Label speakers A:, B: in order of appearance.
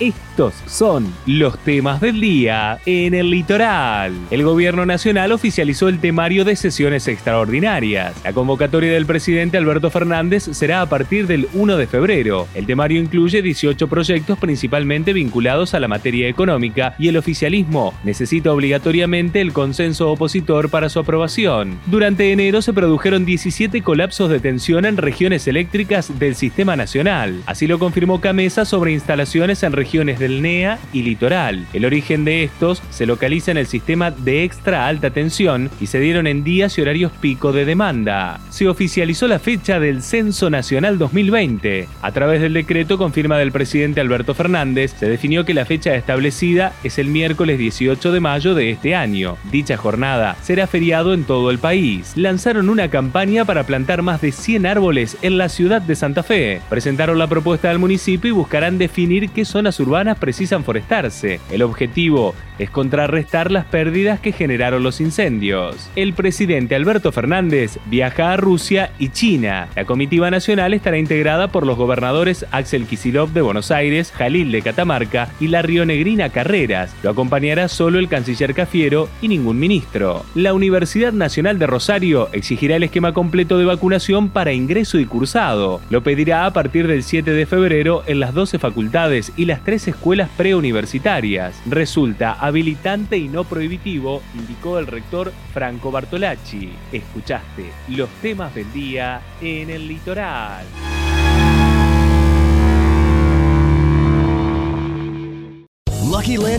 A: Estos son los temas del día en el litoral. El gobierno nacional oficializó el temario de sesiones extraordinarias. La convocatoria del presidente Alberto Fernández será a partir del 1 de febrero. El temario incluye 18 proyectos principalmente vinculados a la materia económica y el oficialismo necesita obligatoriamente el consenso opositor para su aprobación. Durante enero se produjeron 17 colapsos de tensión en regiones eléctricas del sistema nacional. Así lo confirmó Camesa sobre instalaciones en regiones del NEA y litoral. El origen de estos se localiza en el sistema de extra alta tensión y se dieron en días y horarios pico de demanda. Se oficializó la fecha del Censo Nacional 2020. A través del decreto con firma del presidente Alberto Fernández, se definió que la fecha establecida es el miércoles 18 de mayo de este año. Dicha jornada será feriado en todo el país. Lanzaron una campaña para plantar más de 100 árboles en la ciudad de Santa Fe. Presentaron la propuesta al municipio y buscarán definir qué zonas urbanas precisan forestarse. El objetivo es contrarrestar las pérdidas que generaron los incendios. El presidente Alberto Fernández viaja a Rusia y China. La comitiva nacional estará integrada por los gobernadores Axel Kisilov de Buenos Aires, Jalil de Catamarca y la Rionegrina Carreras. Lo acompañará solo el canciller Cafiero y ningún ministro. La Universidad Nacional de Rosario exigirá el esquema completo de vacunación para ingreso y cursado. Lo pedirá a partir del 7 de febrero en las 12 facultades y las tres escuelas preuniversitarias. Resulta habilitante y no prohibitivo, indicó el rector Franco Bartolacci. Escuchaste los temas del día en el litoral.